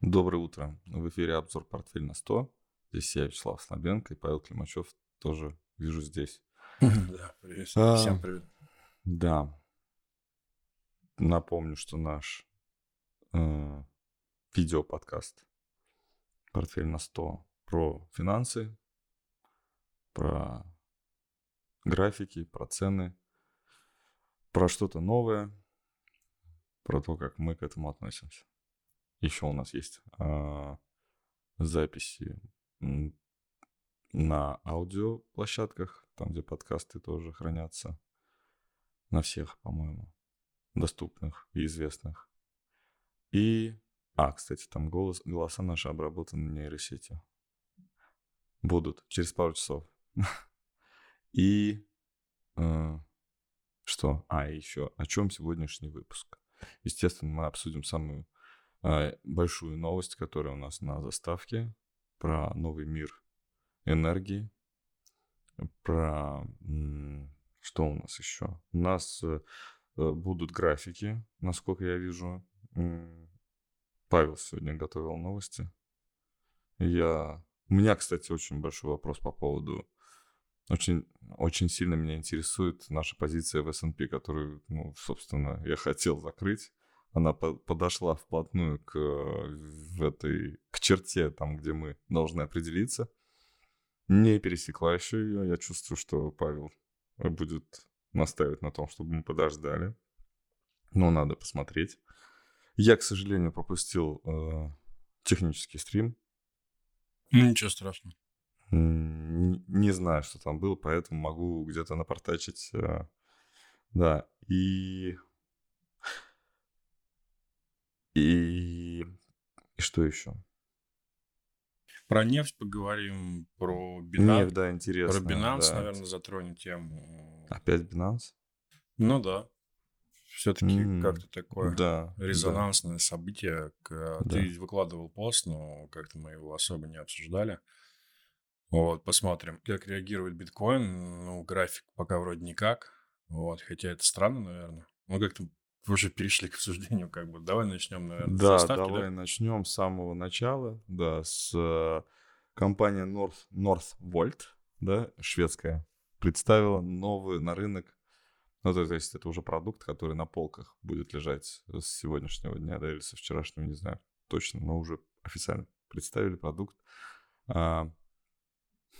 Доброе утро. В эфире обзор «Портфель на 100». Здесь я, Вячеслав Слабенко, и Павел Климачев тоже вижу здесь. Да, привет. А. Всем привет. Да. Напомню, что наш э, видеоподкаст «Портфель на 100» про финансы, про графики, про цены, про что-то новое, про то, как мы к этому относимся. Еще у нас есть а, записи на аудиоплощадках, там, где подкасты тоже хранятся. На всех, по-моему, доступных и известных. И... А, кстати, там голос, голоса наши обработаны нейросетью. Будут через пару часов. И... э, что? А, еще о чем сегодняшний выпуск? Естественно, мы обсудим самую большую новость, которая у нас на заставке, про новый мир энергии, про... Что у нас еще? У нас э, э, будут графики, насколько я вижу. Павел сегодня готовил новости. Я... У меня, кстати, очень большой вопрос по поводу... Очень, очень сильно меня интересует наша позиция в S&P, которую, ну, собственно, я хотел закрыть она по- подошла вплотную к, э, в этой, к черте, там, где мы должны определиться. Не пересекла еще ее. Я чувствую, что Павел будет настаивать на том, чтобы мы подождали. Но надо посмотреть. Я, к сожалению, пропустил э, технический стрим. Ну, Ничего страшного. Не, не знаю, что там было, поэтому могу где-то напортачить. э, Да, и... И... И что еще? Про нефть поговорим, про Нефть, Binance. да, интересно. Про Binance, да. наверное, затронем тему. Опять Binance? Ну да. Все-таки М, как-то такое Да. резонансное событие. К- Да. Ты выкладывал пост, но как-то мы его особо не обсуждали. Вот, посмотрим, как реагирует биткоин. Ну, график пока вроде никак. Вот, хотя это странно, наверное. Ну, как-то уже перешли к обсуждению, как бы. Давай начнем, наверное, Да, с заставки, давай начнем с самого начала. Да, с э, компания North, Northvolt, да, шведская, представила новый на рынок. Ну, то есть это уже продукт, который на полках будет лежать с сегодняшнего дня, да, или со вчерашнего, не знаю точно, но уже официально представили продукт. А,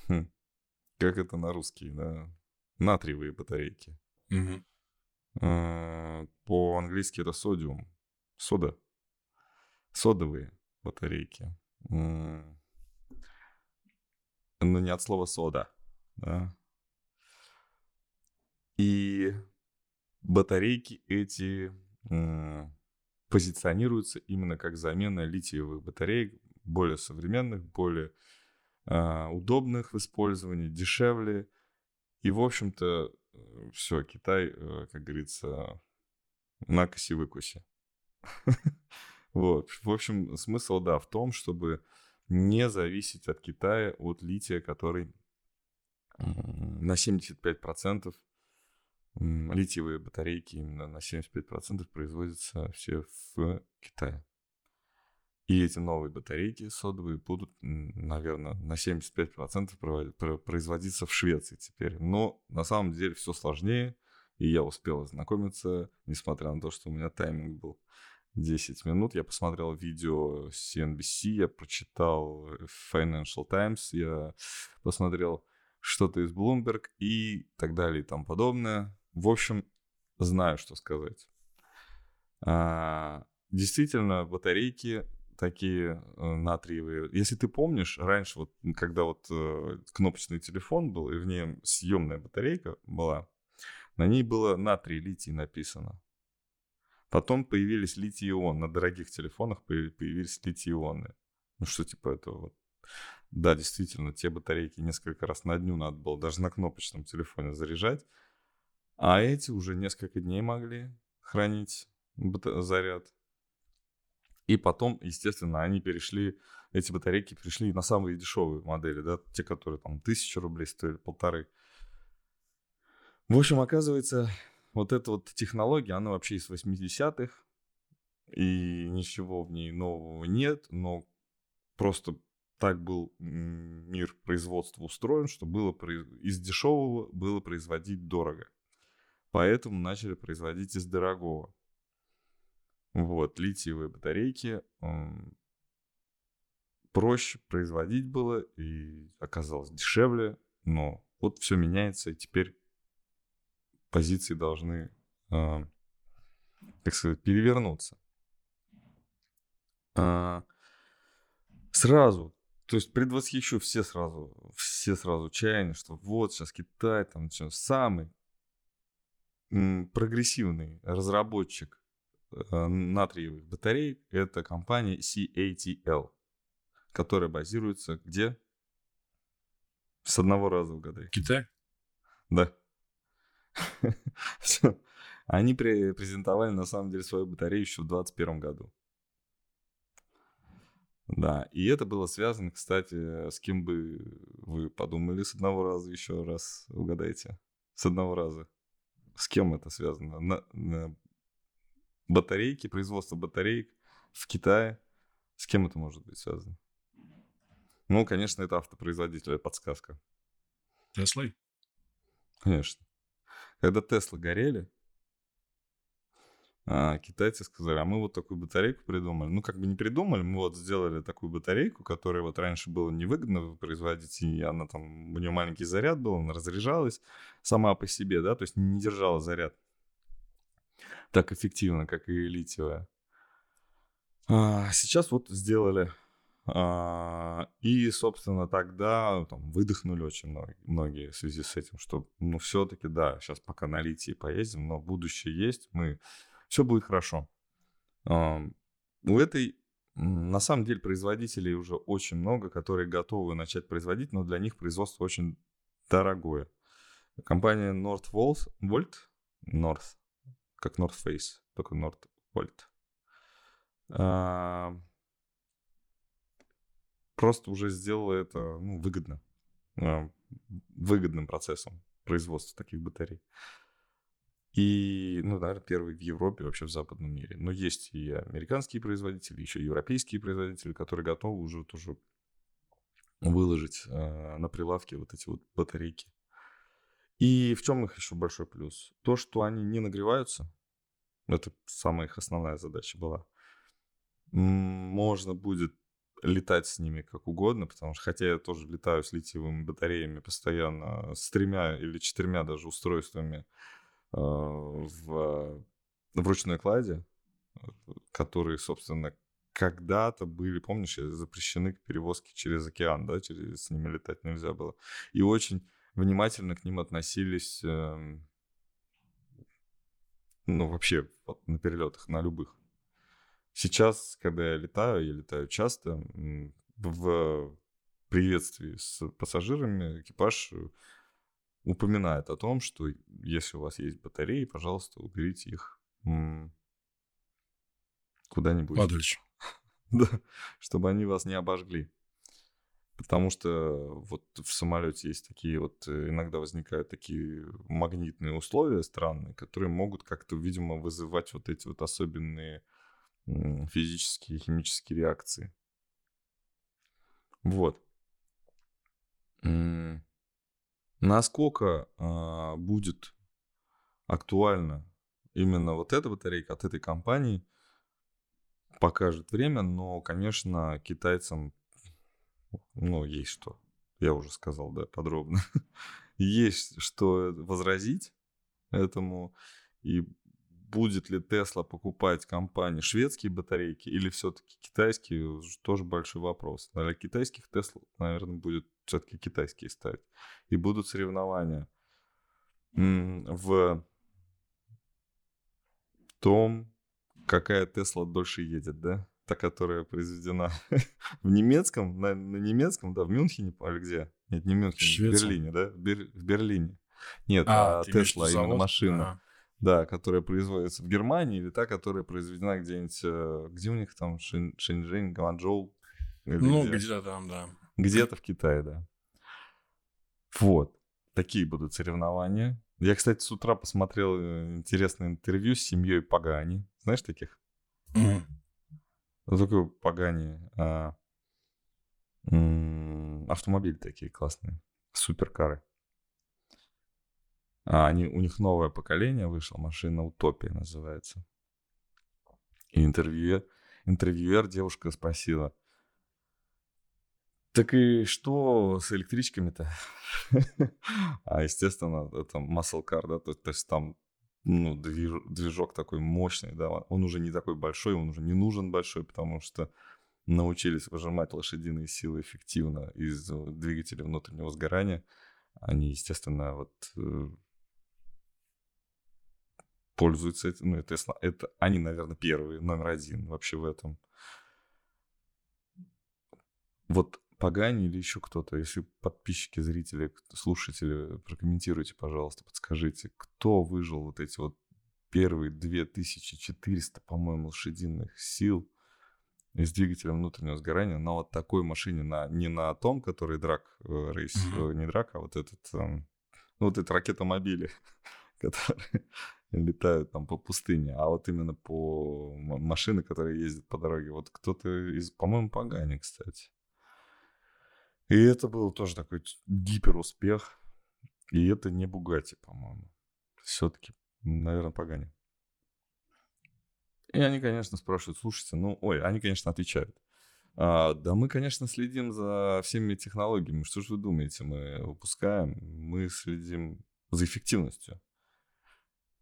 хм, как это на русский, да? Натриевые батарейки. Мгм. Э, По-английски это содиум. Сода. Содовые батарейки. Но не от слова сода. Да? И батарейки эти м, позиционируются именно как замена литиевых батареек, более современных, более а, удобных в использовании, дешевле. И, в общем-то, все, Китай, э, как говорится, на коси выкуси. Вот. В общем, смысл, да, в том, чтобы не зависеть от Китая, от лития, который на 75% м, литиевые батарейки именно на 75% производятся все в Китае. И эти новые батарейки содовые будут, наверное, на 75% проводить- про- производиться в Швеции теперь. Но на самом деле все сложнее, и я успел ознакомиться, несмотря на то, что у меня тайминг был 10 минут. Я посмотрел видео CNBC, я прочитал Financial Times, я посмотрел что-то из Bloomberg и так далее и тому подобное. В общем, знаю, что сказать. А, действительно, батарейки такие э, натриевые. Если ты помнишь, раньше вот, когда вот э, кнопочный телефон был, и в нем съемная батарейка была, на ней было натрий литий написано. Потом появились литий-ион. На дорогих телефонах появ- появились литий-ионы. Ну что типа этого вот. Да, действительно, те батарейки несколько раз на дню надо было даже на кнопочном телефоне заряжать. А эти уже несколько дней могли хранить заряд. И потом, естественно, они перешли, эти батарейки перешли на самые дешевые модели, да, те, которые там тысячу рублей стоили, полторы. В общем, оказывается, вот эта вот технология, она вообще из 80-х. и ничего в ней нового нет, но просто так был мир производства устроен, что было из дешевого было производить дорого. Поэтому начали производить из дорогого. Вот, литиевые батарейки проще производить было и оказалось дешевле, но вот все меняется, и теперь позиции должны, так сказать, перевернуться. А, сразу, то есть предвосхищу все сразу, все сразу чаяния, что вот сейчас Китай там что, самый прогрессивный разработчик натриевых батарей, это компания CATL, которая базируется где? С одного раза угадай. Китай? Да. Они презентовали на самом деле свою батарею еще в 2021 году. Да, и это было связано, кстати, с кем бы вы подумали с одного раза еще раз, угадайте. С одного раза. С кем это связано? На, на батарейки, производство батареек в Китае. С кем это может быть связано? Ну, конечно, это автопроизводитель, подсказка. Теслой? Конечно. Когда Теслы горели, а китайцы сказали, а мы вот такую батарейку придумали. Ну, как бы не придумали, мы вот сделали такую батарейку, которая вот раньше было невыгодно производить, и она там, у нее маленький заряд был, она разряжалась сама по себе, да, то есть не держала заряд так эффективно, как и литиевая. А сейчас вот сделали а, и, собственно, тогда там, выдохнули очень многие, в связи с этим, что, ну, все-таки, да, сейчас пока на литии поездим, но будущее есть, мы, все будет хорошо. У этой, на самом деле, производителей уже очень много, которые готовы начать производить, но для них производство очень дорогое. Компания Northvolt, Volt, North, как North Face, только Northvolt просто уже сделала это ну, выгодно, а, выгодным процессом производства таких батарей. И, ну, наверное, первый в Европе, вообще в западном мире. Но есть и американские производители, еще и европейские производители, которые готовы уже тоже выложить э, на прилавке вот эти вот батарейки. И в чем их еще большой плюс? То, что они не нагреваются, это самая их основная задача была. Можно будет летать с ними как угодно, потому что, хотя я тоже летаю с литиевыми батареями постоянно, с тремя или четырьмя даже устройствами э, в, в ручной кладе, которые, собственно, когда-то были, помнишь, запрещены к перевозке через океан, да, через, с ними летать нельзя было. И очень внимательно к ним относились, э, ну, вообще вот, на перелетах, на любых. Сейчас, когда я летаю, я летаю часто, в приветствии с пассажирами экипаж упоминает о том, что если у вас есть батареи, пожалуйста, уберите их куда-нибудь. Подальше. да, чтобы они вас не обожгли. Потому что вот в самолете есть такие вот, э, иногда возникают такие магнитные условия странные, которые могут как-то, видимо, вызывать вот эти вот особенные физические и химические реакции. Вот. Насколько а, будет актуально именно вот эта батарейка от этой компании, покажет время, но, конечно, китайцам, ну, есть что. Я уже сказал, да, подробно. есть что возразить этому. И будет ли Тесла покупать компании шведские батарейки или все-таки китайские, тоже большой вопрос. Для китайских Тесла, наверное, будет все-таки китайские ставить. И будут соревнования в том, какая Тесла дольше едет, да? Та, которая произведена в немецком, на, на немецком, да, в Мюнхене, или где? Нет, не в Мюнхене, в Берлине, да? В, Бер, в Берлине. Нет, а, а Тесла, именно машина. Ага. Да, которая производится в Германии, или та, которая произведена где-нибудь, э, где у них там, Шин, Шэньчжэнь, Гуанчжоу? Ну, где? где-то там, да. Где-то в Китае, да. Вот. Такие будут соревнования. Я, кстати, с утра посмотрел э, интересное интервью с семьей Пагани. Знаешь таких? Мгм. Вот Такой Пагани. а, автомобили такие классные. Суперкары. А они, у них новое поколение вышло, машина Утопия называется. И интервьюер, интервьюер девушка спросила, так и что с электричками-то? А, естественно, это muscle да, то, то есть там ну, движ- движок такой мощный, да, он уже не такой большой, он уже не нужен большой, потому что научились выжимать лошадиные силы эффективно из э, двигателей внутреннего сгорания. Они, естественно, вот э, пользуются этим. Ну, это, это они, наверное, первые, номер один вообще в этом. Вот Пагани или еще кто-то, если подписчики, зрители, слушатели, прокомментируйте, пожалуйста, подскажите, кто выжил вот эти вот первые 2400, по-моему, лошадиных сил из двигателя внутреннего сгорания на вот такой машине, на, не на том, который драк э, рейс, э, не драк, а вот этот, эм, ну, вот это ракетомобили, которые летают там по пустыне, а вот именно по машины, которые ездят по дороге. Вот кто-то из, по-моему, Пагани, кстати. И это был тоже такой гиперуспех. И это не Бугати, по-моему. Все-таки, наверное, Пагани. И они, конечно, спрашивают, слушайте, ну, ой, они, конечно, отвечают. «А, да мы, конечно, следим за всеми технологиями. Что же вы думаете, мы выпускаем? Мы следим за эффективностью.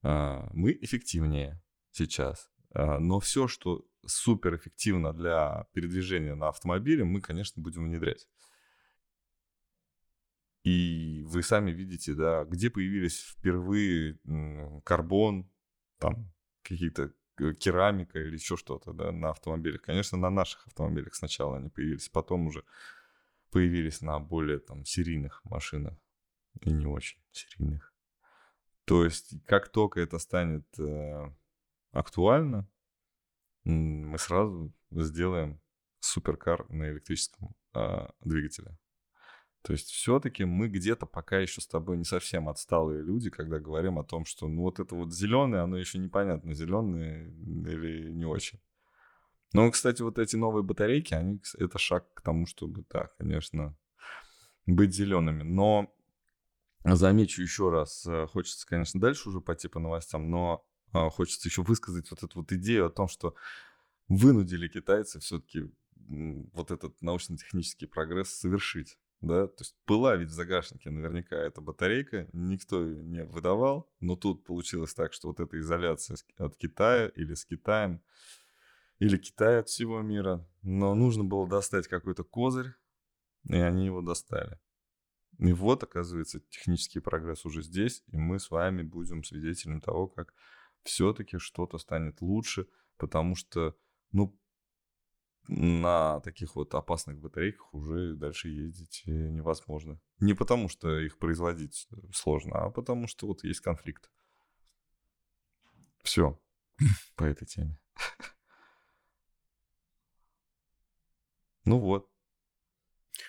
А, мы эффективнее сейчас. А, но все, что супер эффективно для передвижения на автомобиле, мы, конечно, будем внедрять. И вы сами видите, да, где появились впервые карбон, там какие-то э, керамика или еще что-то, да, на автомобилях. Конечно, на наших автомобилях сначала они появились, потом уже появились на более там серийных машинах и не очень серийных. То есть, как только это станет э, актуально, мы сразу сделаем суперкар на электрическом а, двигателе. То есть все-таки мы где-то пока еще с тобой не совсем отсталые люди, когда говорим о том, что ну вот это вот зеленое, оно еще непонятно, зеленое или не очень. Но, кстати, вот эти новые батарейки, они, это шаг к тому, чтобы, да, конечно, быть зелеными. Но замечу еще раз, э, хочется, конечно, дальше уже пойти по новостям, но а, хочется еще высказать вот эту вот идею о том, что вынудили китайцы все-таки вот этот научно-технический прогресс совершить. Да, то есть была ведь в загашнике наверняка эта батарейка, никто ее не выдавал, но тут получилось так, что вот эта изоляция от Китая или с Китаем, или Китай от всего мира, но нужно было достать какой-то козырь, и они его достали. И вот, оказывается, технический прогресс уже здесь, и мы с вами будем свидетелем того, как все-таки что-то станет лучше, потому что, ну, на таких вот опасных батарейках уже дальше ездить э, невозможно. Не потому, что их производить сложно, а потому, что вот есть конфликт. Все по этой теме. Ну вот.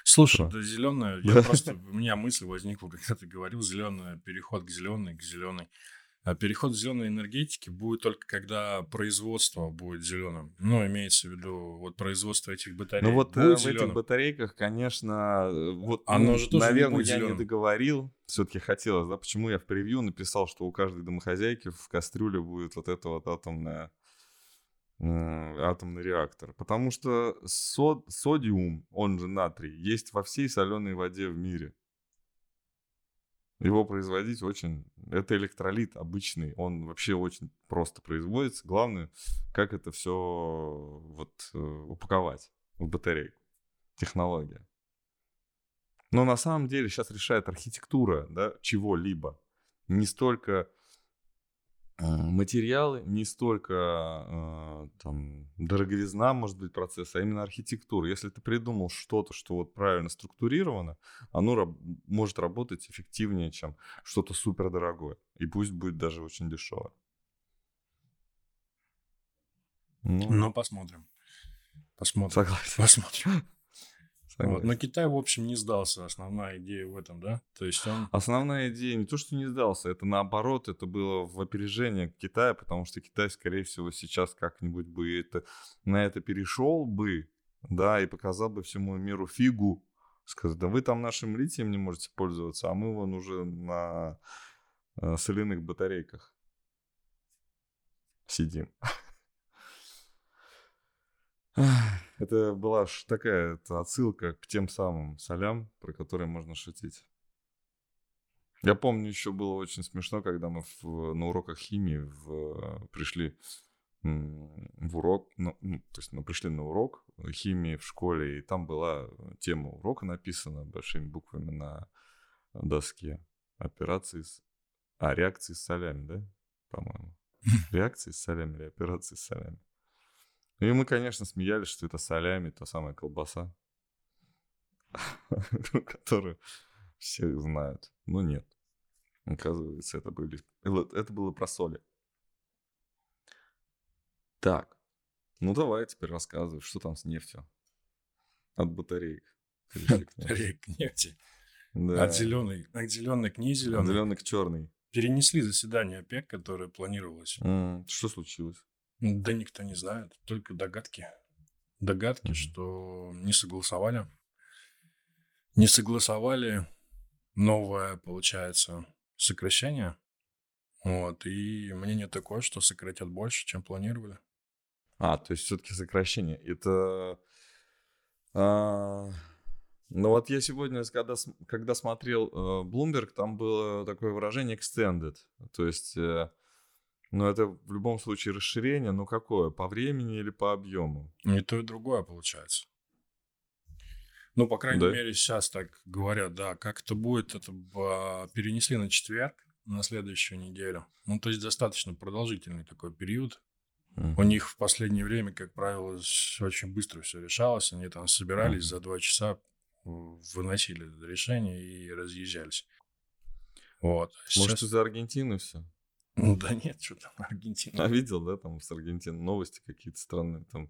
Слушай, да зеленая, я просто, у меня мысль возникла, когда ты говорил, зеленая, переход к зеленой, к зеленой. А переход к зеленой энергетике будет только когда производство будет зеленым. Ну, имеется в виду, вот производство этих батарей Ну вот э, будет в этих зеленым. батарейках, конечно, э, вот, Оно ну, же тоже не будет я не договорил. Все-таки хотелось, да, почему я в превью написал, что у каждой домохозяйки в кастрюле будет вот это вот атомная м, атомный реактор. Потому что сод- содиум, он же натрий, есть во всей соленой воде в мире. Его производить очень... Это электролит обычный, он вообще очень просто производится. Главное, как это все вот э, упаковать в батарейку. Технология. Но на самом деле сейчас решает архитектура да, чего-либо. Не столько материалы, не столько э, там, дороговизна, может быть, процесса, а именно архитектура. Если ты придумал что-то, что вот правильно структурировано, оно раб- может работать эффективнее, чем что-то супердорогое. И пусть будет даже очень дешевое. Ну, Ну, посмотрим. Посмотрим. согласен. Посмотрим. Вот. Но Китай, в общем, не сдался. Основная идея в этом, да? То есть он... Основная идея не то, что не сдался, это наоборот, это было в опережение Китая, потому что Китай, скорее всего, сейчас как-нибудь бы это, на это перешел бы, да, и показал бы всему миру фигу, сказать, да вы там нашим литием не можете пользоваться, а мы вон уже на э, соляных батарейках сидим. Это была такая это отсылка к тем самым солям, про которые можно шутить. Я помню, еще было очень смешно, когда мы в, на уроках химии в, пришли в урок, ну, ну, то есть мы пришли на урок химии в школе, и там была тема урока написана большими буквами на доске. Операции с... А, реакции с солями, да? По-моему. Реакции с солями или операции с солями. И мы, конечно, смеялись, что это солями, та самая колбаса, которую все знают. Но нет. Оказывается, это, были, это было про соли. Так, ну давай теперь рассказывай, что там с нефтью. От батареек. От батареек к нефти. Да. От зеленой, от зеленой к не зеленой. От зеленой к черной. Перенесли заседание ОПЕК, которое планировалось. Mm, что случилось? Да никто не знает, только догадки. Догадки, что не согласовали. Не согласовали новое, получается, сокращение. Вот, и мнение такое, что сократят больше, чем планировали. А, то есть все-таки сокращение. Это... А... Ну вот я сегодня, когда, когда смотрел э, Bloomberg, там было такое выражение extended. То есть, э, ну это в любом случае расширение, но какое? По времени или по объему? И то, и другое получается. Ну, по крайней да? мере, сейчас так говорят, да, как это будет, это перенесли на четверг, на следующую неделю. Ну, то есть достаточно продолжительный такой период. Uh-huh. У них в последнее время, как правило, очень быстро все решалось. Они там собирались uh-huh. за два часа, выносили решение и разъезжались. Вот. Сейчас... Может, из-за Аргентины все? Ну да нет, что там Аргентина. А видел, да, там с Аргентины новости какие-то странные там.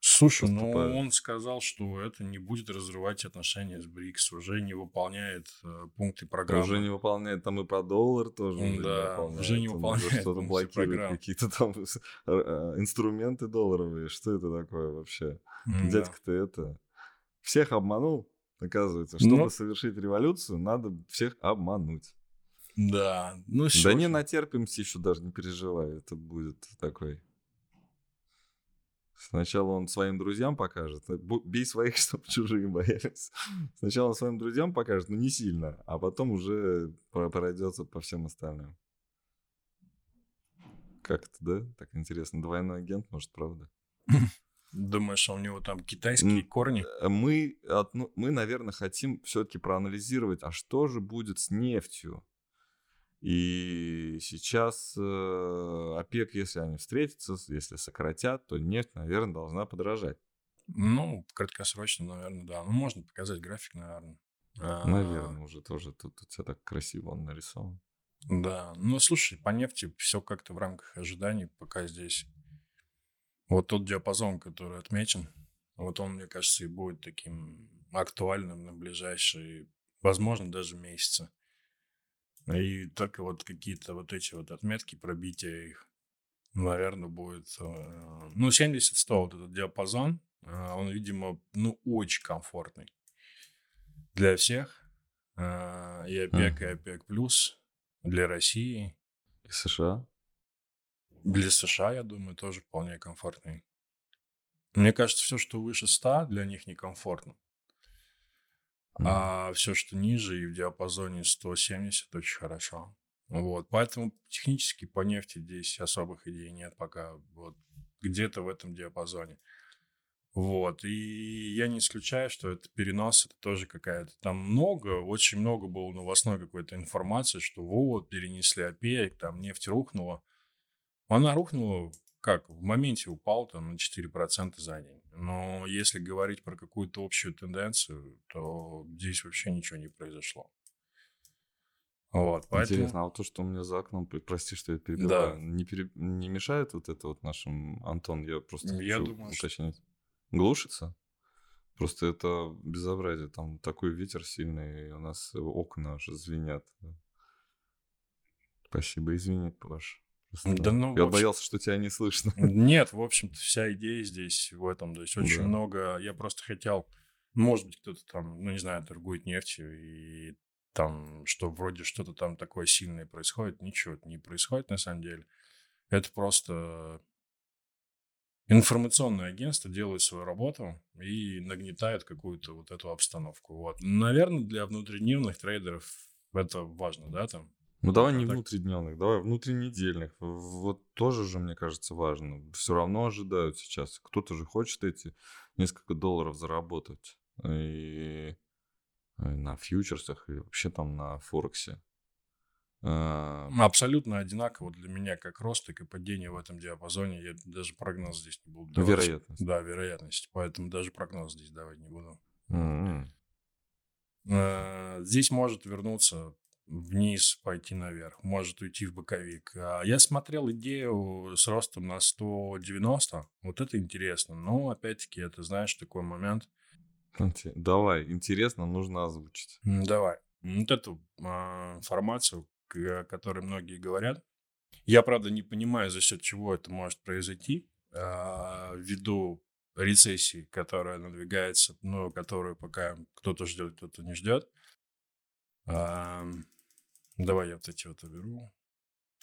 Слушай, ну он сказал, что это не будет разрывать отношения с БРИКС, уже не выполняет э, пункты программы. Уже не выполняет, там и про доллар тоже. Да, уже не выполняет. Что-то блокирует какие-то там э, инструменты долларовые. Что это такое вообще? Да. Дядька-то это всех обманул, оказывается. Чтобы ну... совершить революцию, надо всех обмануть. Да, ну Да не натерпимся еще даже, не переживай. Это будет такой Сначала он своим друзьям покажет. Э, бей своих, чтобы чужие боялись. Сначала он своим друзьям покажет, но не сильно. А потом уже пройдется по всем остальным. Как это, да? Так интересно. Двойной агент, может, правда? Думаешь, у него там китайские корни? Э, мы, мы наверное, хотим все-таки проанализировать, а что же будет с нефтью? И сейчас э, ОПЕК, если они встретятся, если сократят, то нефть, наверное, должна подорожать. Ну, краткосрочно, наверное, да. Ну, можно показать график, наверное. Наверное, уже тоже тут у тебя так красиво он нарисован. Да, ну слушай, по нефти все как-то в рамках ожиданий пока здесь. Вот тот диапазон, который отмечен, вот он, мне кажется, и будет таким актуальным на ближайшие, возможно, даже месяцы. И только вот какие-то вот эти вот отметки, пробития их, наверное, будет... Э, ну, 70-100 вот этот диапазон, э, он, видимо, ну, очень комфортный для всех. Э, и ОПЕК, и ОПЕК+, плюс для России. И США? Для США, я думаю, тоже вполне комфортный. Мне кажется, все, что выше 100, для них некомфортно. А все, что ниже и в диапазоне 170, очень хорошо. Вот, поэтому технически по нефти здесь особых идей нет пока. Вот где-то в этом диапазоне. Вот, и я не исключаю, что это перенос, это тоже какая-то там много, очень много было новостной какой-то информации, что вот, перенесли ОПЕК, там нефть рухнула. Она рухнула как, в моменте упал там на 4% за день. Но если говорить про какую-то общую тенденцию, то здесь вообще ничего не произошло. Вот, поэтому... Интересно, а вот то, что у меня за окном, прости, что я перебиваю, да. не, пере... не мешает вот это вот нашим, Антон, я просто я хочу думаю, уточнить. Что... Глушится? Просто это безобразие. Там такой ветер сильный, и у нас окна аж звенят. Спасибо, извини, Паш. Просто Да ну, я общем- боялся, что тебя не слышно. Нет, в общем-то, вся идея здесь в этом. То есть очень Да. много... Я просто хотел... Может быть, кто-то там, ну, не знаю, торгует нефтью, и там, что вроде что-то там такое сильное происходит. Ничего не происходит, на самом деле. Это просто информационное агентство делает свою работу и нагнетает какую-то вот эту обстановку. Вот. Наверное, для внутридневных трейдеров это важно, да, там? Ну давай не так- внутридневных, давай внутринедельных. Вот тоже же, мне кажется, важно. Все равно ожидают сейчас. Кто-то же хочет эти несколько долларов заработать. И и на фьючерсах, и вообще там на Форексе. А, Абсолютно одинаково для меня как рост, так и падение в этом диапазоне. Я даже прогноз здесь не буду давать. Вероятность. Да, вероятность. Поэтому даже прогноз здесь давать не буду. Э, Здесь может вернуться вниз, пойти наверх, может уйти в боковик. А Я смотрел идею с ростом на 190. Вот это интересно. Но, опять-таки, это, знаешь, такой момент. Давай, интересно, нужно озвучить. Давай. Вот эту а, информацию, о которой многие говорят. Я, правда, не понимаю, за счет чего это может произойти. а, Ввиду рецессии, которая надвигается, но которую пока кто-то ждет, кто-то не ждет. Давай я вот эти вот уберу.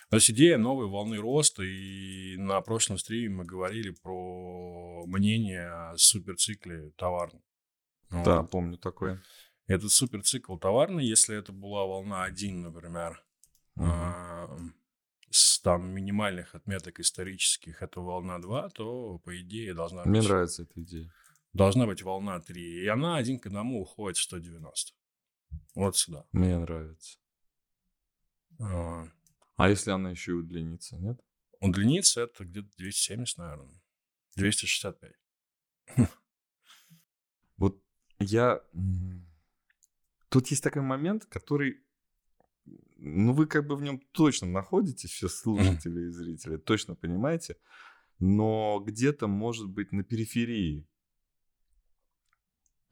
То есть идея новой волны роста, и на прошлом стриме мы говорили про мнение о суперцикле товарном. Да, Вот. помню такое. Этот суперцикл товарный, если это была волна 1, например, а, с там минимальных отметок исторических, это волна 2, то, по идее, должна Мне быть, нравится эта идея. должна быть волна 3. И она один к одному уходит в 190. Вот сюда. Мне нравится. А, А если она еще и удлинится, нет? Удлиниться это где-то 270, наверное. 265. Вот я... Тут есть такой момент, который... Ну, вы как бы в нем точно находитесь, все слушатели и зрители, точно понимаете, но где-то, может быть, на периферии.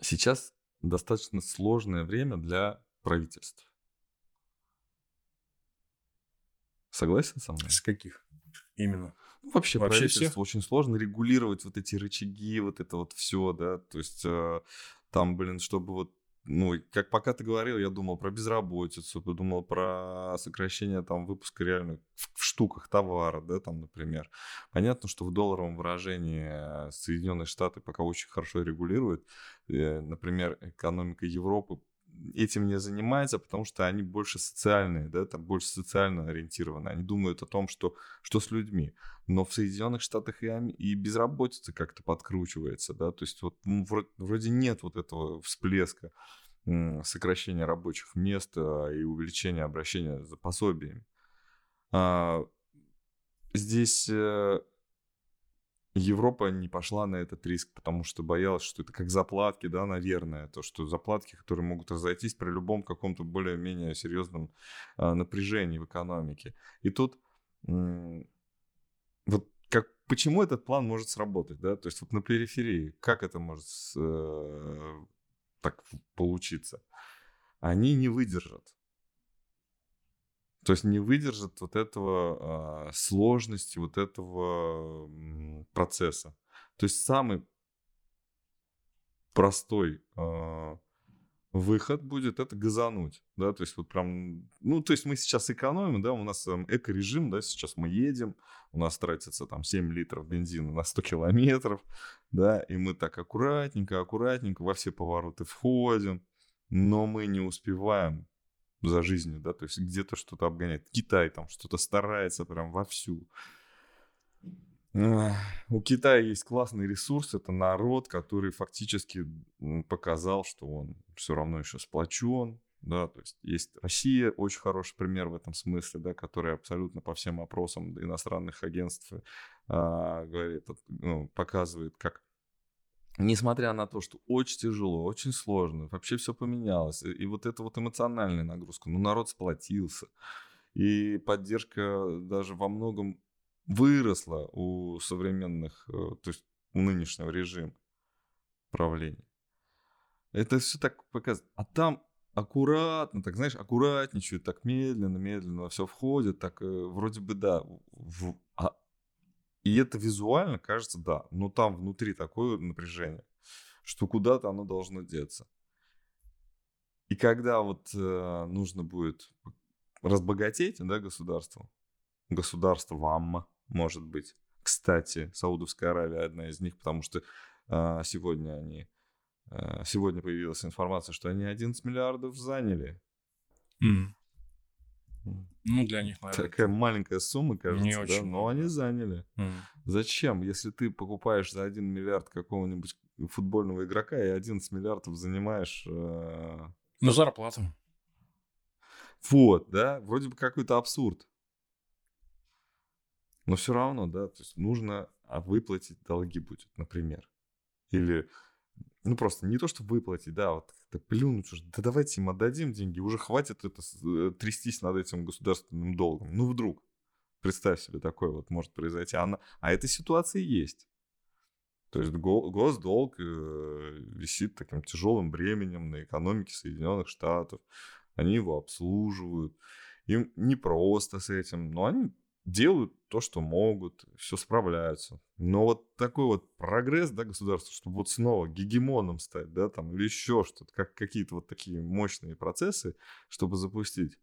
Сейчас достаточно сложное время для правительств. Согласен со мной? С каких? Именно. Ну, вообще, Вообще правительству всех? очень сложно регулировать вот эти рычаги, вот это вот все, да, то есть э, там, блин, чтобы вот, ну, как пока ты говорил, я думал про безработицу, подумал про сокращение там выпуска реально в, в штуках товара, да, там, например. Понятно, что в долларовом выражении э, Соединенные Штаты пока очень хорошо регулируют, Э, например, экономика Европы этим не занимается, потому что они больше социальные, да, там больше социально ориентированы. Они думают о том, что, что с людьми. Но в Соединенных Штатах и, и безработица как-то подкручивается, да, то есть вот ну, вроде, вроде нет вот этого всплеска сокращения рабочих мест а, и увеличения обращения за пособиями. А, здесь э, Европа не пошла на этот риск, потому что боялась, что это как заплатки, да, наверное, то, что заплатки, которые могут разойтись при любом каком-то более-менее серьезном а, напряжении в экономике. И тут м, вот как, почему этот план может сработать, да, то есть вот на периферии, как это может э, так получиться? Они не выдержат. То есть не выдержат вот этого а, сложности, вот этого процесса. То есть самый простой а, выход будет это газануть, да, то есть вот прям, ну, то есть мы сейчас экономим, да, у нас эм, эко-режим, да, сейчас мы едем, у нас тратится там 7 литров бензина на 100 километров, да, и мы так аккуратненько, аккуратненько во все повороты входим, но мы не успеваем за жизнью, да, то есть где-то что-то обгоняет. Китай там что-то старается прям вовсю. У Китая есть классный ресурс, это народ, который фактически показал, что он все равно еще сплочен, да, то есть есть Россия, очень хороший пример в этом смысле, да, которая абсолютно по всем опросам иностранных агентств а, говорит, ну, показывает, как несмотря на то, что очень тяжело, очень сложно, вообще все поменялось, и, и вот эта вот эмоциональная нагрузка, ну, народ сплотился, и поддержка даже во многом выросла у современных, э, то есть у нынешнего режима правления. Это все так показывает. А там аккуратно, так знаешь, аккуратничают, так медленно, медленно все входит, так э, вроде бы да. В, а, и это визуально кажется, да, но там внутри такое напряжение, что куда-то оно должно деться. И когда вот э, нужно будет разбогатеть, да, государство, государство вам, может быть. Кстати, Саудовская Аравия одна из них, потому что э, сегодня они Э, сегодня появилась информация, что они 11 миллиардов заняли. Mm. Ну, для них, наверное. Такая маленькая сумма, кажется, не очень да? но они заняли. Mm. Зачем, если ты покупаешь за 1 миллиард какого-нибудь футбольного игрока и 11 миллиардов занимаешь... Э... На зарплату. Вот, да, вроде бы какой-то абсурд. Но все равно, да, то есть нужно а выплатить долги будет, например. Или ну, просто не то, что выплатить, да, вот как-то плюнуть уже. Да давайте им отдадим деньги, уже хватит это э, трястись над этим государственным долгом. Ну, вдруг, представь себе, такое вот может произойти. Она... А эта ситуация есть. То есть госдолг э, висит таким тяжелым бременем на экономике Соединенных Штатов. Они его обслуживают. Им не просто с этим, но они делают то, что могут, все справляются. Но вот такой вот прогресс, да, государства, чтобы вот снова гегемоном стать, да, там, или еще что-то, как какие-то вот такие мощные процессы, чтобы запустить,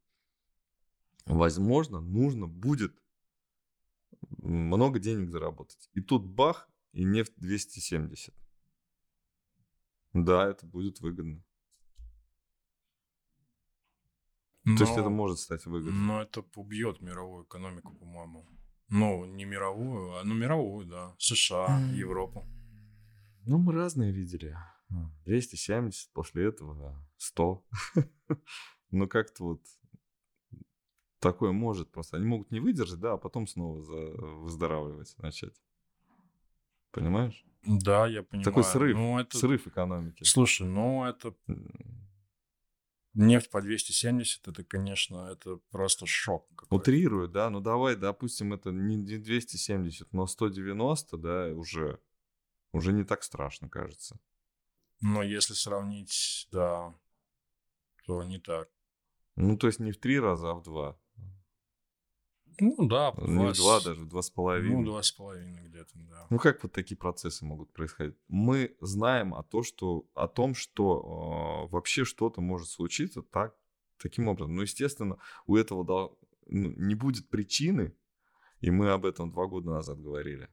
возможно, нужно будет много денег заработать. И тут бах, и нефть 270. Да, это будет выгодно. Но, То есть это может стать выгодным. Но это убьет мировую экономику, по-моему. Ну, не мировую, а ну мировую, да. США, Европу. Ну, мы разные видели. 270, а, после этого 100. Ну, как-то вот такое может просто. Они могут не выдержать, да, а потом снова за... выздоравливать начать. Понимаешь? Да, я понимаю. Такой срыв, ну, это... срыв экономики. Слушай, ну это Нефть по 270, это, конечно, это просто шок. Утрирую, да, ну давай, допустим, это не 270, но 190, да, уже, уже не так страшно, кажется. Но если сравнить, да, то не так. Ну, то есть не в три раза, а в два. Ну да, не в два даже, два с половиной. Ну, два с половиной где-то, да. Ну как вот такие процессы могут происходить? Мы знаем о, то, что, о том, что э, вообще что-то может случиться так, таким образом. Ну, естественно, у этого да, ну, не будет причины, и мы об этом два года назад говорили.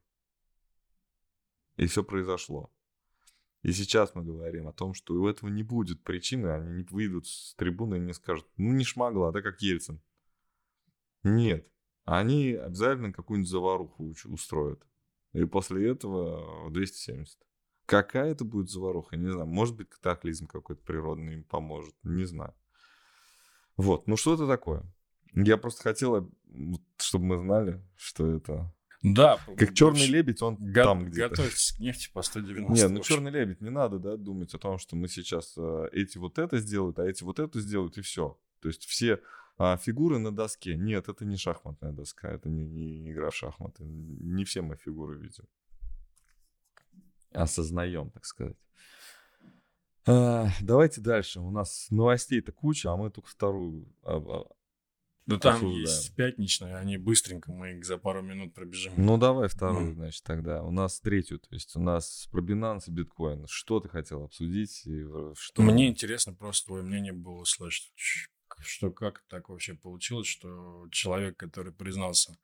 И все произошло. И сейчас мы говорим о том, что у этого не будет причины, они не выйдут с трибуны и не скажут, ну не шмагла, да как Ельцин. Нет, они обязательно какую-нибудь заваруху устроят. И после этого 270. Какая это будет заваруха, не знаю. Может быть, катаклизм какой-то природный им поможет, не знаю. Вот, ну что это такое? Я просто хотел, чтобы мы знали, что это да. Как черный лебедь, он го- там где-то. Готовьтесь к нефти по 190. Нет, ну черный лебедь, не надо, да, думать о том, что мы сейчас э, эти вот это сделают, а эти вот это сделают, и все. То есть все а фигуры на доске. Нет, это не шахматная доска, это не, не игра в шахматы. Не все мы фигуры видим. Осознаем, так сказать. А, давайте дальше. У нас новостей-то куча, а мы только вторую. А, да там обсуждаем. есть пятничные, они быстренько, мы их за пару минут пробежим. Ну давай вторую, ну. значит, тогда. У нас третью, то есть у нас про Binance и биткоин. Что ты хотел обсудить? И что... Мне интересно просто твое мнение было услышать что как так вообще получилось, что человек, который признался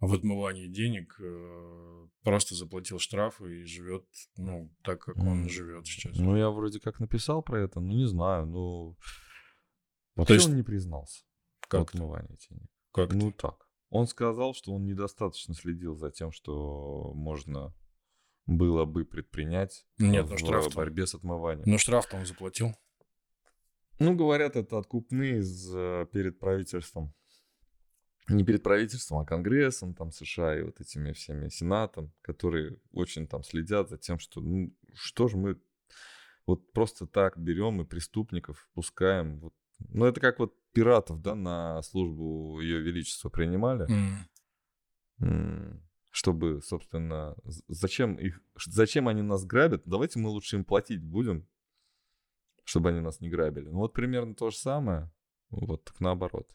в отмывании денег, э, просто заплатил штраф и живет, ну, так, как он mm. живет сейчас. Ну, я вроде как написал про это, но не знаю, ну... Вообще есть... он не признался как в отмывании денег. Как Ну, так. Он сказал, что он недостаточно следил за тем, что можно было бы предпринять Нет, в ну, штраф борьбе с отмыванием. Ну, штраф-то он заплатил. Ну, говорят, это откупные из, э, перед правительством. Не перед правительством, а Конгрессом там США и вот этими всеми Сенатом, которые очень там следят за тем, что, ну, что же мы вот просто так берем и преступников пускаем. Вот. Ну, это как вот пиратов, да, на службу Ее Величества принимали. Mm. Чтобы, собственно, зачем их, зачем они нас грабят? Давайте мы лучше им платить будем, чтобы они нас не грабили. Ну вот примерно то же самое, вот так наоборот.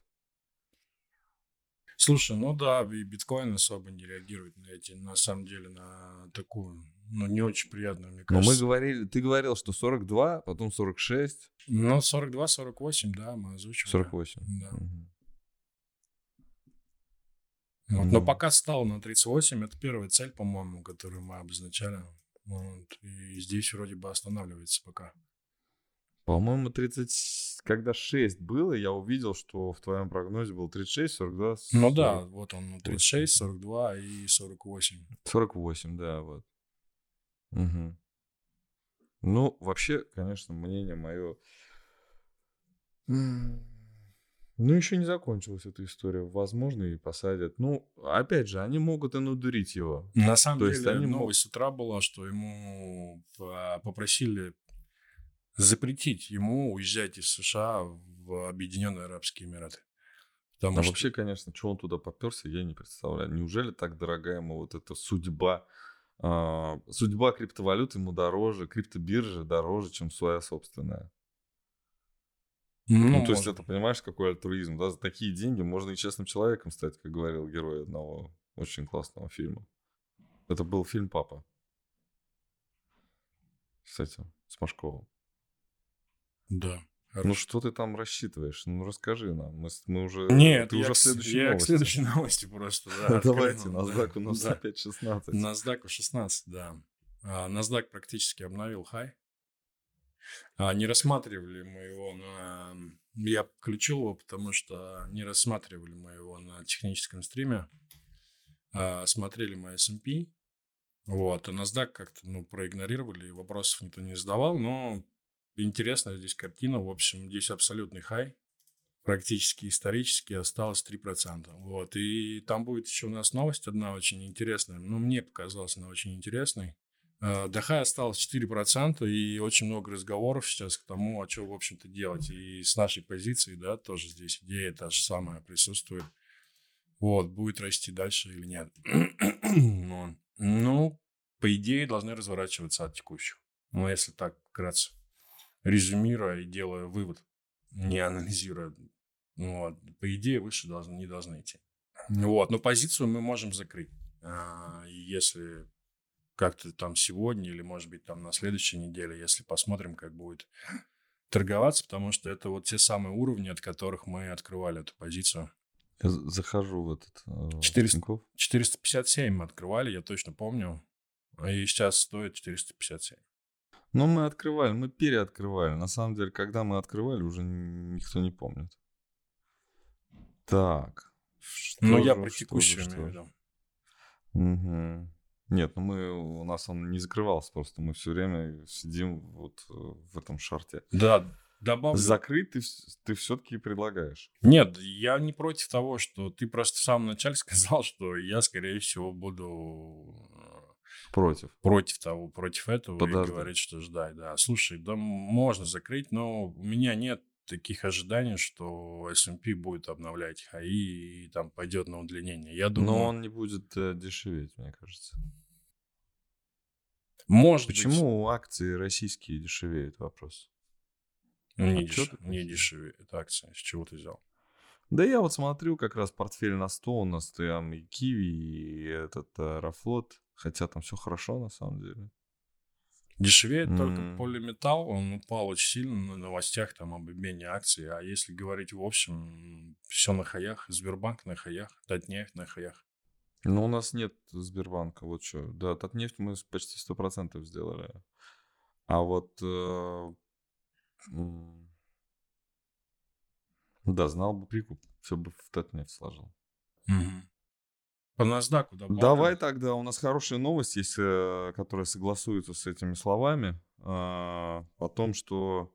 Слушай, ну да, и биткоин особо не реагирует на эти, на самом деле, на такую, ну, не очень приятную, мне Но мы кажется. говорили, ты говорил, что 42, потом 46, Ну, 42-48, да, мы озвучивали. 48. Да. Мгм. Вот, Но Ну. пока стало на 38, это первая цель, по-моему, которую мы обозначали. Вот, и здесь вроде бы останавливается пока. По-моему, 30... Когда 6 было, я увидел, что в твоем прогнозе было 36, 42, Ну да, 40. вот он 36, 42 и 48. 48, да, вот. Мгм. Ну, вообще, конечно, мнение мое... Ну, еще не закончилась эта история. Возможно, и посадят. Ну, опять же, они могут и надурить его. На самом То деле, есть они новость с утра была, что ему а, попросили запретить ему уезжать из США в Объединенные Арабские Эмираты. Потому А что вообще, конечно, что он туда поперся, я не представляю. Неужели так дорогая ему вот эта судьба? а, судьба криптовалют ему дороже, криптобиржи дороже, чем своя собственная. ну, Ну, то есть это, понимаешь, какой альтруизм, да? За такие деньги можно и честным человеком стать, как говорил герой одного очень классного фильма. Это был фильм «Папа». С этим, с Машковым. Да. Ну, хорошо. что ты там рассчитываешь? Ну, расскажи нам. Мы, мы уже... Нет, ты я, уже к, следующей я к новости. следующей новости просто. Да, Давайте, NASDAQ у нас опять 16. NASDAQ 16, да. А, NASDAQ практически обновил хай. А, не рассматривали мы его на... Я включил его, потому что не рассматривали мы его на техническом стриме. А, смотрели мы S&P. Вот, а NASDAQ как-то, ну, проигнорировали, вопросов никто не задавал, но интересная здесь картина. В общем, здесь абсолютный хай практически исторически осталось 3%. Вот. И там будет еще у нас новость одна очень интересная. Ну, мне показалась она очень интересной. Э, До хая осталось 4%, и очень много разговоров сейчас к тому, а что, в общем-то, делать. И с нашей позиции, да, тоже здесь идея та же самая присутствует. Вот, будет расти дальше или нет. Вот. Ну, по идее, должны разворачиваться от текущего. Ну, если так вкратце. Резюмируя и делая вывод, не анализируя ну Вот. По идее, выше должны, не должны идти. Вот. Но позицию мы можем закрыть. А, Если как-то там сегодня или, может быть, там на следующей неделе, если посмотрим, как будет торговаться, потому что это вот те самые уровни, от которых мы открывали эту позицию. Я захожу в этот... э, 400. Тинькофф. 457 мы открывали, я точно помню. И сейчас стоит 457. Ну, мы открывали, мы переоткрывали. На самом деле, когда мы открывали, уже никто не помнит. Так. Что Но Ну, я же, про что текущую имею в виду. Мгм. Нет, ну мы, у нас он не закрывался просто. Мы все время сидим вот э, в этом шарте. Да, добавлю. Закрыть ты, ты все-таки предлагаешь. Нет, я не против того, что ты просто в самом начале сказал, что я, скорее всего, буду Против. против того, против этого Подожди. и говорить, что ждай, да. Слушай, да можно закрыть, но у меня нет таких ожиданий, что S&P будет обновлять хаи и там пойдет на удлинение. Я думаю, Но он не будет э, дешеветь, мне кажется. может быть, Почему акции российские дешевеют? Вопрос. не, А деш- не хочешь? дешевеет акция? С чего ты взял? Да я вот смотрю, как раз портфель на 100 у нас там и Киви, и этот э, Аэрофлот. Хотя там все хорошо на самом деле. Дешевеет только М. полиметалл, он упал очень сильно на новостях там об обмене акций, а если говорить в общем, все на хаях, Сбербанк на хаях, Татнефть на хаях. Но у нас нет Сбербанка, вот что. Да, Татнефть мы почти 100% сделали. А вот... э, да, знал бы прикуп, все бы в Татнефть сложил. По NASDAQ добавлю. Давай тогда, у нас хорошая новость есть, э, которая согласуется с этими словами. а, О том, что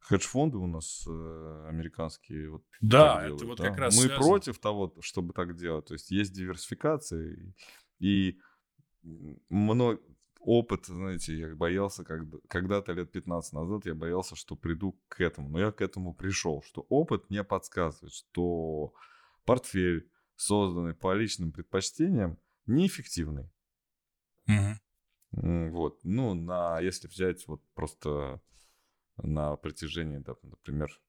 хедж-фонды у нас э, американские вот Да, так это делают, вот да. как раз Мы связано. против того, чтобы так делать. То есть есть диверсификация. И, и мно- опыт, знаете, я боялся, когда, когда-то лет 15 назад, я боялся, что приду к этому. Но я к этому пришел, что опыт мне подсказывает, что портфель, созданный по личным предпочтениям, неэффективный. М, Вот, ну, на, если взять вот просто на протяжении, да, например,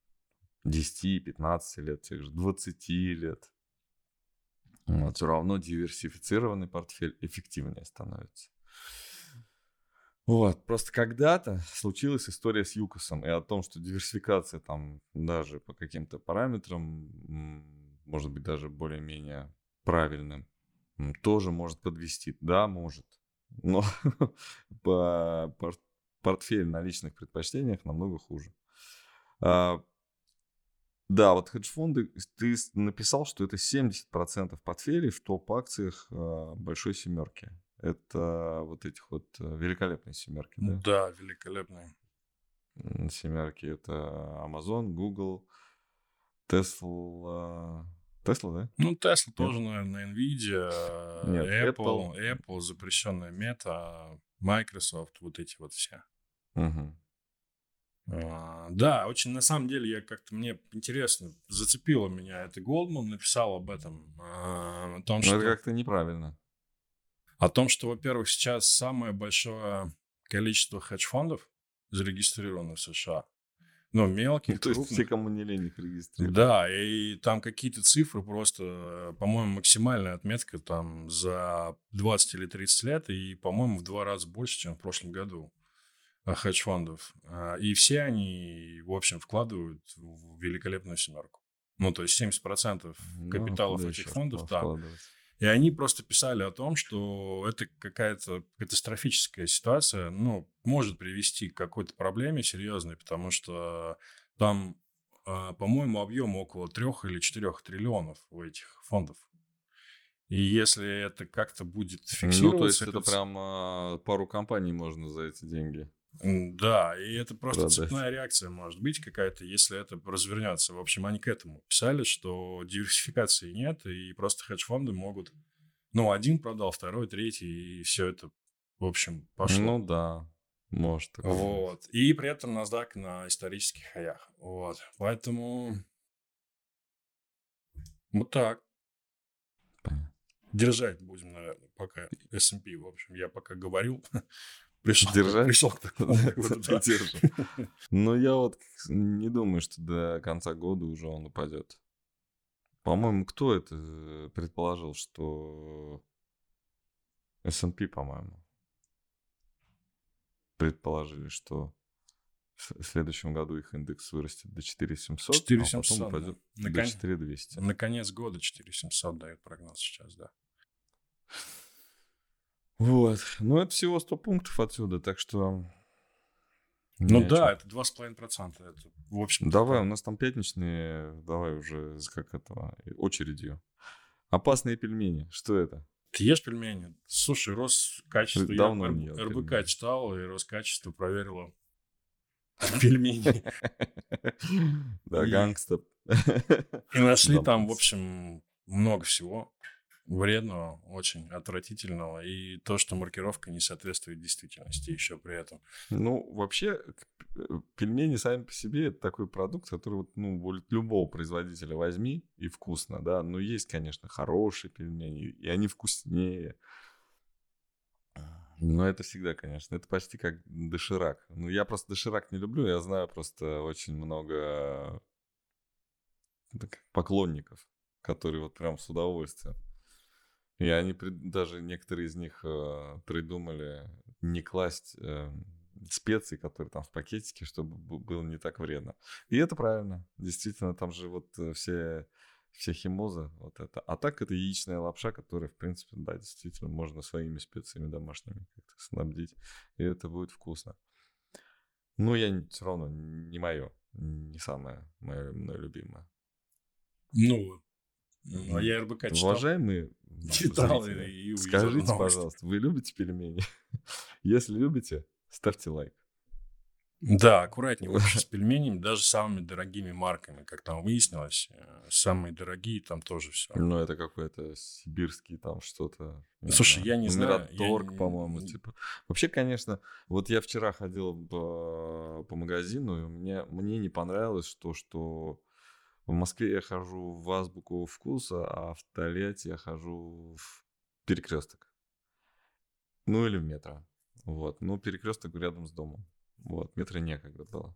10-15 лет, тех же 20 лет. Вот, все равно диверсифицированный портфель эффективнее становится. Вот, просто когда-то случилась история с ЮКОСом и о том, что диверсификация там даже по каким-то параметрам, может быть, даже более-менее правильным, тоже может подвести. Да, может. Но по портфель на личных предпочтениях намного хуже. А, да, вот хедж-фонды, ты написал, что это 70% портфелей в топ-акциях а, большой семерки. Это вот этих вот э, великолепные семерки, да? Да, великолепные. Семерки это Amazon, Google, Tesla. Tesla, да? Ну, Tesla тоже, наверное, Nvidia, Нет, Apple, Apple, Apple, запрещенная Meta, Microsoft, вот эти вот все. Угу. А, да, очень на самом деле я как-то мне интересно зацепило меня. Это Голдман написал об этом. А, о том, Но что... это как-то неправильно. О том, что, во-первых, сейчас самое большое количество хедж-фондов зарегистрировано в США. Ну, мелких, ну, То есть все, кому не лень, их регистрируют. Да, и там какие-то цифры просто, по-моему, максимальная отметка там за 20 или 30 лет, и, по-моему, в два раза больше, чем в прошлом году э, хедж-фондов. А, и все они, в общем, вкладывают в великолепную семерку. Ну, то есть 70% ну, капиталов ну, этих фондов там. И они просто писали о том, что это какая-то катастрофическая ситуация, ну, может привести к какой-то проблеме серьезной, потому что там, а, по-моему, объем около трех или четырех триллионов у этих фондов. И если это как-то будет фиксироваться... Ну, то есть это, это прям а, пару компаний можно за эти деньги да, и это просто Продать. цепная реакция может быть какая-то, если это развернется. В общем, они к этому писали, что диверсификации нет, и просто хедж-фонды могут... Ну, один продал, второй, третий, и все это, в общем, пошло. Ну да, может. Вот. И при этом NASDAQ на исторических хаях. Вот. Поэтому... Вот так. Держать будем, наверное, пока S&P. В общем, я пока говорил, Пришел, Держать? Пришел к такому. Но я вот не думаю, что до конца года уже он упадет. По-моему, кто это предположил, что S&P, по-моему, предположили, что в следующем году их индекс вырастет до 4700, 4700 а потом упадет да. до 4200. На конец года 4700 дает прогноз сейчас, да. Вот. Ну, это всего 100 пунктов отсюда, так что... Ну да, это 2,5%. Это, в общем Давай, у нас там пятничные, давай уже как этого, очередью. Опасные пельмени, что это? Ты ешь пельмени? Слушай, Роскачество, Давно я не РБК пельмени. читал, и Роскачество проверило пельмени. Да, гангста. И нашли там, в общем, много всего вредного, очень отвратительного, и то, что маркировка не соответствует действительности еще при этом. Ну, вообще, э, пельмени сами по себе это такой продукт, который вот, ну, любого производителя возьми и вкусно, да, но есть, конечно, хорошие пельмени, и они вкуснее. Но это всегда, конечно, это почти как доширак. Ну, я просто доширак не люблю, я знаю просто очень много поклонников, которые вот прям с удовольствием. И они даже некоторые из них э, придумали не класть э, специи, которые там в пакетике, чтобы было не так вредно. И это правильно. Действительно, там же вот э, все, все химозы, вот это. А так это яичная лапша, которая, в принципе, да, действительно, можно своими специями домашними как-то снабдить. И это будет вкусно. Но я все равно не мое, не самое мое, мое любимое. Ну, а я РБК читал. Уважаемые читал и, и скажите, пожалуйста, вы любите пельмени? Если любите, ставьте лайк. Да, аккуратнее вообще с пельменями, даже самыми дорогими марками, как там выяснилось, э, самые дорогие там тоже все. Ну, это какой-то сибирский там что-то. Слушай, я не знаю. Мираторг, я... по-моему, типа. Вообще, конечно, вот я вчера ходил по, по магазину, и мне, мне не понравилось то, что в Москве я хожу в азбуку вкуса, а в Тольятти я хожу в перекресток. Ну или в метро. Вот. Ну, перекресток рядом с домом. Вот, метро некогда было.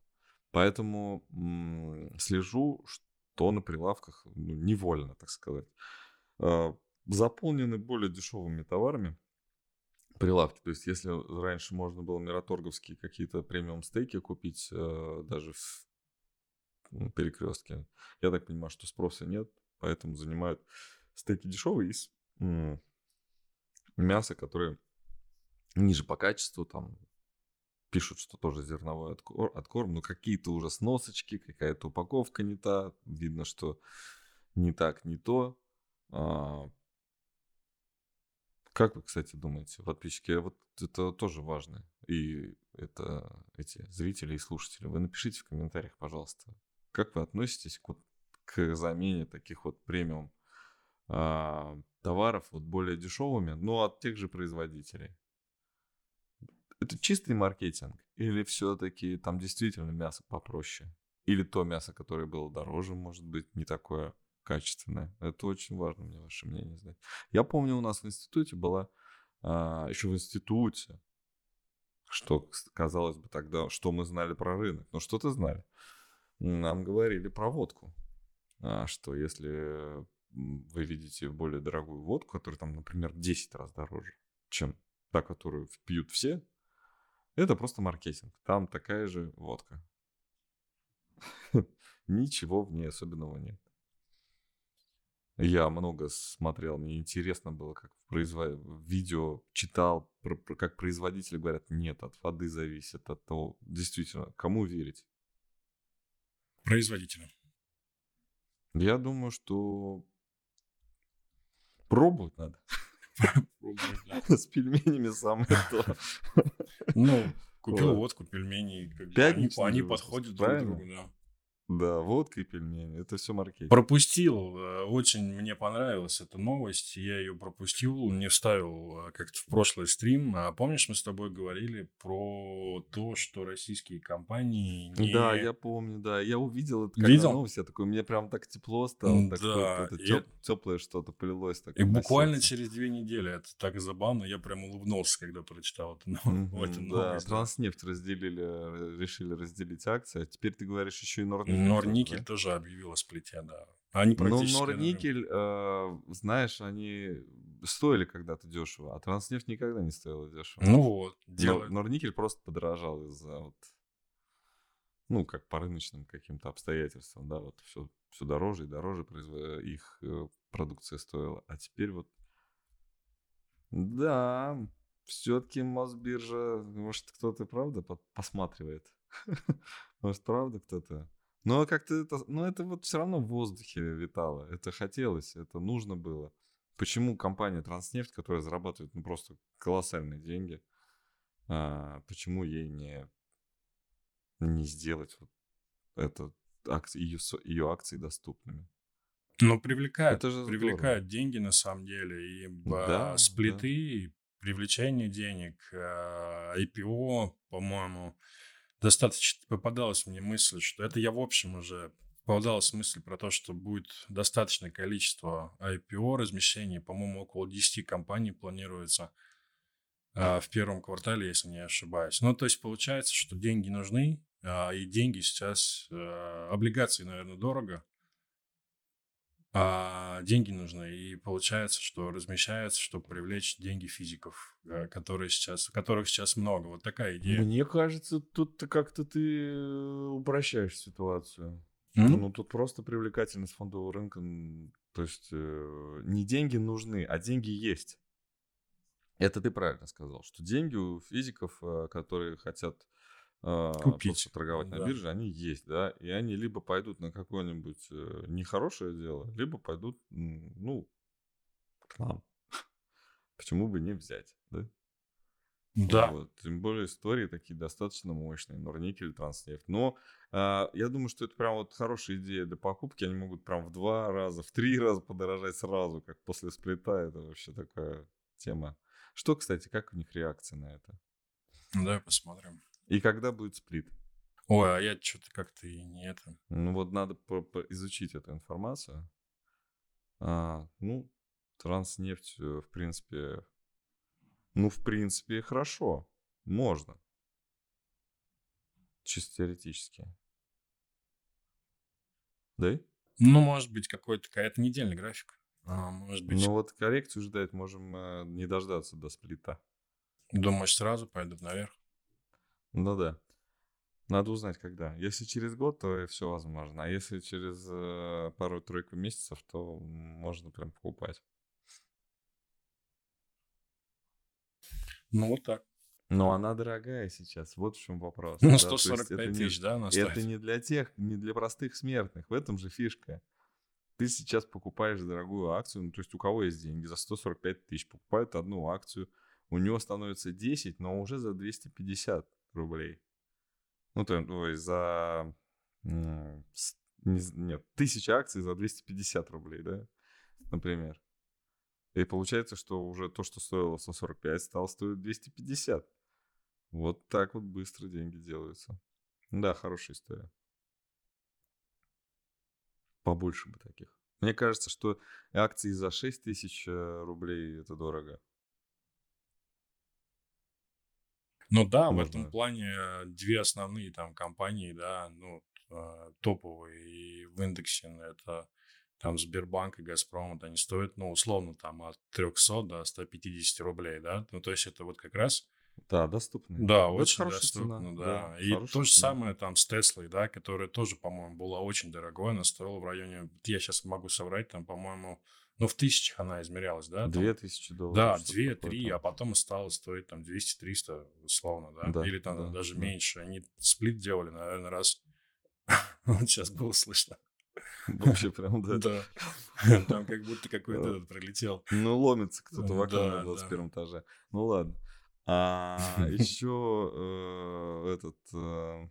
Поэтому м, слежу, что на прилавках ну, невольно, так сказать, э, заполнены более дешевыми товарами прилавки. То есть, если раньше можно было мираторговские какие-то премиум стейки купить э, даже в перекрестке, я так понимаю, что спроса нет, поэтому занимают стейки дешевые из мяса, которое ниже по качеству, там пишут, что тоже зерновой откорм, откорм но какие-то уже сносочки, какая-то упаковка не та, видно, что не так, не то. А, как вы, кстати, думаете, подписчики, вот это тоже важно, и это эти зрители и слушатели, вы напишите в комментариях, пожалуйста, как вы относитесь к, вот, к замене таких вот премиум а, товаров вот более дешевыми, но от тех же производителей? Это чистый маркетинг? Или все-таки там действительно мясо попроще? Или то мясо, которое было дороже, может быть, не такое качественное? Это очень важно мне ваше мнение знать. Я помню, у нас в институте была, а, еще в институте, что казалось бы тогда, что мы знали про рынок. Но что-то знали. Нам говорили про водку. А, что если вы видите более дорогую водку, которая там, например, в 10 раз дороже, чем та, которую пьют все, это просто маркетинг. Там такая же водка. Ничего в ней особенного нет. Я много смотрел, мне интересно было, как в производ... видео читал, про, как производители говорят, нет, от воды зависит, от того, действительно, кому верить? Производителям. Я думаю, что пробовать надо. С пельменями самое то. Ну, купил водку, пельмени. Они подходят друг другу, да. Да, водка и пельмени. Это все маркетинг. Пропустил. Э, очень мне понравилась эта новость. Я ее пропустил, не вставил э, как-то в прошлый стрим. А помнишь, мы с тобой говорили про то, что российские компании не... Да, я помню, да. Я увидел это Видел? новость. Я такой, мне прям так тепло стало. Да. Такое, это теп... теплое что-то полилось. И буквально через две недели. Это так забавно. Я прям улыбнулся, когда прочитал эту новость. Да, Транснефть разделили, э, решили разделить акции. А теперь ты говоришь еще и Норникель Норникель да? тоже объявил о сплите, да. Они ну, практически... Ну, Норникель, э, знаешь, они стоили когда-то дешево, а Транснефть никогда не стоила дешево. Ну вот, дело... Норникель просто подорожал из-за вот, ну, как по рыночным каким-то обстоятельствам, да, вот все, все дороже и дороже их э, продукция стоила. А теперь вот, да, все-таки Мосбиржа, может, кто-то, правда, посматривает? Может, правда кто-то но как-то это, но это вот все равно в воздухе витало. Это хотелось, это нужно было. Почему компания Транснефть, которая зарабатывает ну, просто колоссальные деньги, а, почему ей не, не сделать вот это, акции, ее, ее акции доступными? Ну, привлекает, это же привлекает деньги на самом деле. И да, сплиты, да. привлечение денег, IPO, по-моему, достаточно попадалась мне мысль, что это я в общем уже попадалась мысль про то, что будет достаточное количество IPO размещений, по-моему, около 10 компаний планируется а, в первом квартале, если не ошибаюсь. Ну, то есть получается, что деньги нужны, а, и деньги сейчас, а, облигации, наверное, дорого, а деньги нужны. И получается, что размещается, чтобы привлечь деньги физиков, э, которые сейчас, которых сейчас много. Вот такая идея. Мне кажется, тут как-то ты упрощаешь ситуацию. Mm-hmm. Ну, тут просто привлекательность фондового рынка. То есть э, не деньги нужны, а деньги есть. Это ты правильно сказал, что деньги у физиков, э, которые хотят а, Купить. торговать да. на бирже, они есть, да, и они либо пойдут на какое-нибудь э, нехорошее дело, либо пойдут, ну, к нам. Почему бы не взять, да? Да. Вот. Тем более истории такие достаточно мощные. Норникель, Транснефть. Но э, я думаю, что это прям вот хорошая идея для покупки. Они могут прям в два раза, в три раза подорожать сразу, как после сплита. Это вообще такая тема. Что, кстати, как у них реакция на это? Давай посмотрим. И когда будет сплит? Ой, а я что-то как-то и не это. Ну вот надо изучить эту информацию. А, ну, транснефть, э, в принципе, ну, в принципе, хорошо. Можно. Чисто теоретически. Да? Ну, может быть, какой-то какая-то недельный график. А, может быть, Ну вот коррекцию ждать можем э, не дождаться до сплита. думаешь, сразу пойдут наверх? Ну да. Надо узнать, когда. Если через год, то все возможно. А если через э, пару-тройку месяцев, то можно прям покупать. Ну, вот так. Но она дорогая сейчас, вот в чем вопрос. Ну, да, то есть 145 это не- тысяч, да, она Это стоит? не для тех, не для простых смертных. В этом же фишка. Ты сейчас покупаешь дорогую акцию, ну, то есть у кого есть деньги за 145 тысяч, покупают одну акцию, у него становится 10, но уже за 250 рублей. Ну, то, ой, за... не нет, тысяча акций за 250 рублей, да, например. И получается, что уже то, что стоило 145, стало стоить 250. Вот так вот быстро деньги делаются. Да, хорошая история. Побольше бы таких. Мне кажется, что акции за 6 тысяч э, рублей это дорого. Ну да, в Можно. этом плане э, две основные там компании, да, ну, э, топовые и в индексе, ну, это там Сбербанк и Газпром, вот они стоят, ну, условно, там от 300 до 150 рублей, да, ну, то есть это вот как раз, Да, доступные. да, Вот очень хорошая доступно, цена, да. да, И то же цена. самое там с Теслой, да, которая тоже, по-моему, была очень дорогой, она стоила в районе, я сейчас могу соврать, там, по-моему, ну, в тысячах она измерялась, да, там, 2000 долларов. да, что-то 2, такое 3, там. а потом стало стоить там 200-300, условно, да? Да, Или там да, даже да. меньше. Они сплит делали, наверное, раз. Вот сейчас было слышно. Вообще прям, да. Да. Там как будто какой-то прилетел. Ну, ломится кто-то в окно на да. 21 этаже. Ну, ладно. А еще этот... э,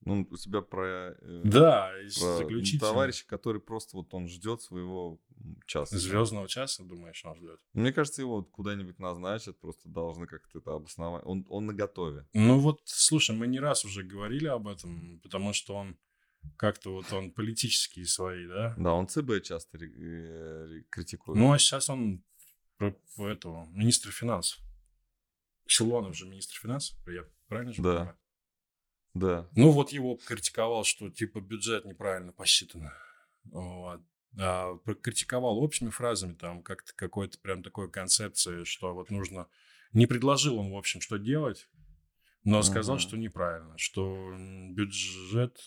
Ну, у тебя про... э, Да, про заключительно. товарища, который просто вот он ждет своего часа. Звездного часа, думаешь, он ждет? Мне кажется, его куда-нибудь назначат, просто должны как-то это обосновать. Он, он на готове. Ну вот, слушай, мы не раз уже говорили об этом, потому что он как-то вот он политические свои, да? Да, он ЦБ часто э, критикует. Ну, а сейчас он про- этого, министр финансов. Силуанов же министр финансов, я правильно же Да. понимаю? Да. Ну, вот его критиковал, что типа бюджет неправильно посчитан. Вот. А, критиковал общими фразами, там как-то какой-то прям такой концепции, что вот нужно... Не предложил он, в общем, что делать, но сказал, Мгм. что неправильно, что бюджет...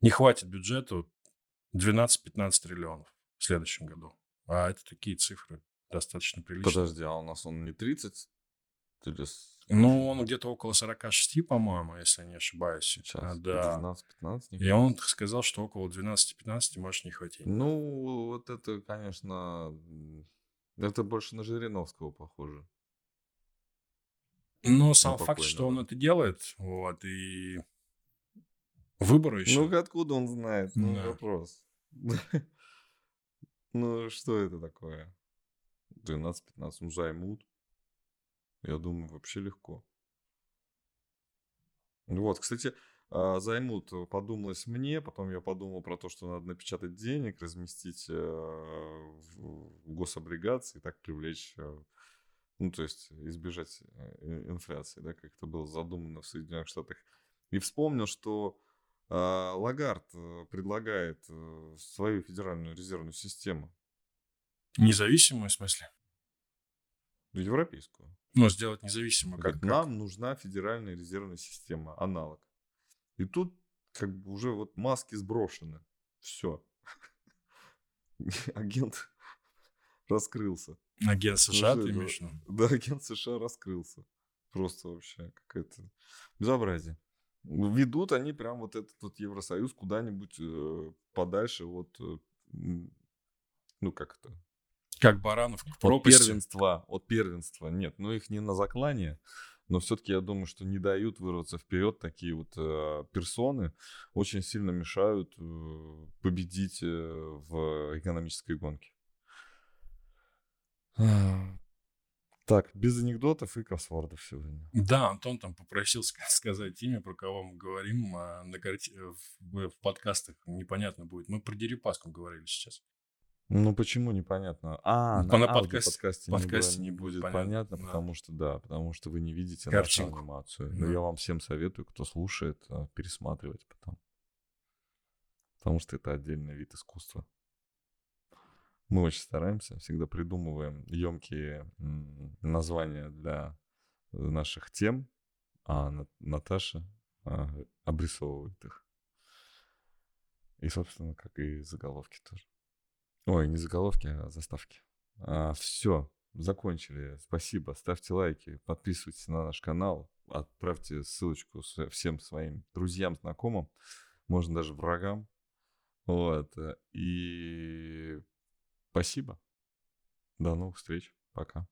Не хватит бюджету 12-15 триллионов в следующем году. А это такие цифры достаточно приличные. Подожди, а у нас он не 30? Или с- Ну, он где-то около 46, по-моему, если я не ошибаюсь. сейчас? А, да. 12-15? не И он сказал, что около 12-15 может не хватить. Ну, вот это, конечно, это больше на Жириновского похоже. Но сам факт, что он это делает, вот, и выборы еще. Ну, откуда он знает? Ну, Да. вопрос. Ну, что это такое? 12-15, ну, займут. Я думаю, вообще легко. Вот, кстати, а, займут, э, подумалось мне, потом я подумал про то, что надо напечатать денег, разместить э, в гособлигации, и так привлечь, э, ну, то есть избежать ин- инфляции, да, как это было задумано в Соединенных Штатах. И вспомнил, что а, Лагард предлагает свою федеральную резервную систему, Независимую, в смысле? европейскую. Ну, сделать независимую. Как, как? нам нужна федеральная резервная система, аналог. И тут как бы уже вот маски сброшены. Все. Агент раскрылся. Агент США, Уже, ты да. имеешь в виду? Да, агент США раскрылся. Просто вообще какое-то безобразие. Ведут они прям вот этот вот Евросоюз куда-нибудь э, подальше от, э, ну как это, Как баранов к от пропасти. первенства, от первенства. Нет, ну их не на заклание, но все-таки я думаю, что не дают вырваться вперед такие вот э, персоны, очень сильно мешают э, победить э, в экономической гонке. А, Так, без анекдотов и кроссвордов сегодня. Да, Антон там попросил ска- сказать имя, про кого мы говорим а на карте... в, в подкастах. Непонятно будет. Мы про Дерипаску говорили сейчас. Ну почему непонятно? А, Ну, на, на подкасте, подкасте- не, подкасте бывает- не не будет будет понятно, понятно, да. потому что да, потому что вы не видите Картинку. нашу анимацию. Но Да. я вам всем советую, кто слушает, а, пересматривать потом. потому что это отдельный вид искусства. Мы очень стараемся, всегда придумываем емкие названия для наших тем, а Наташа а, обрисовывает их. И, собственно, как и заголовки тоже. Ой, не заголовки, а заставки. А, все, закончили. Спасибо. Ставьте лайки, подписывайтесь на наш канал, отправьте ссылочку всем своим друзьям, знакомым, можно даже врагам. Вот. И спасибо. До новых встреч. Пока.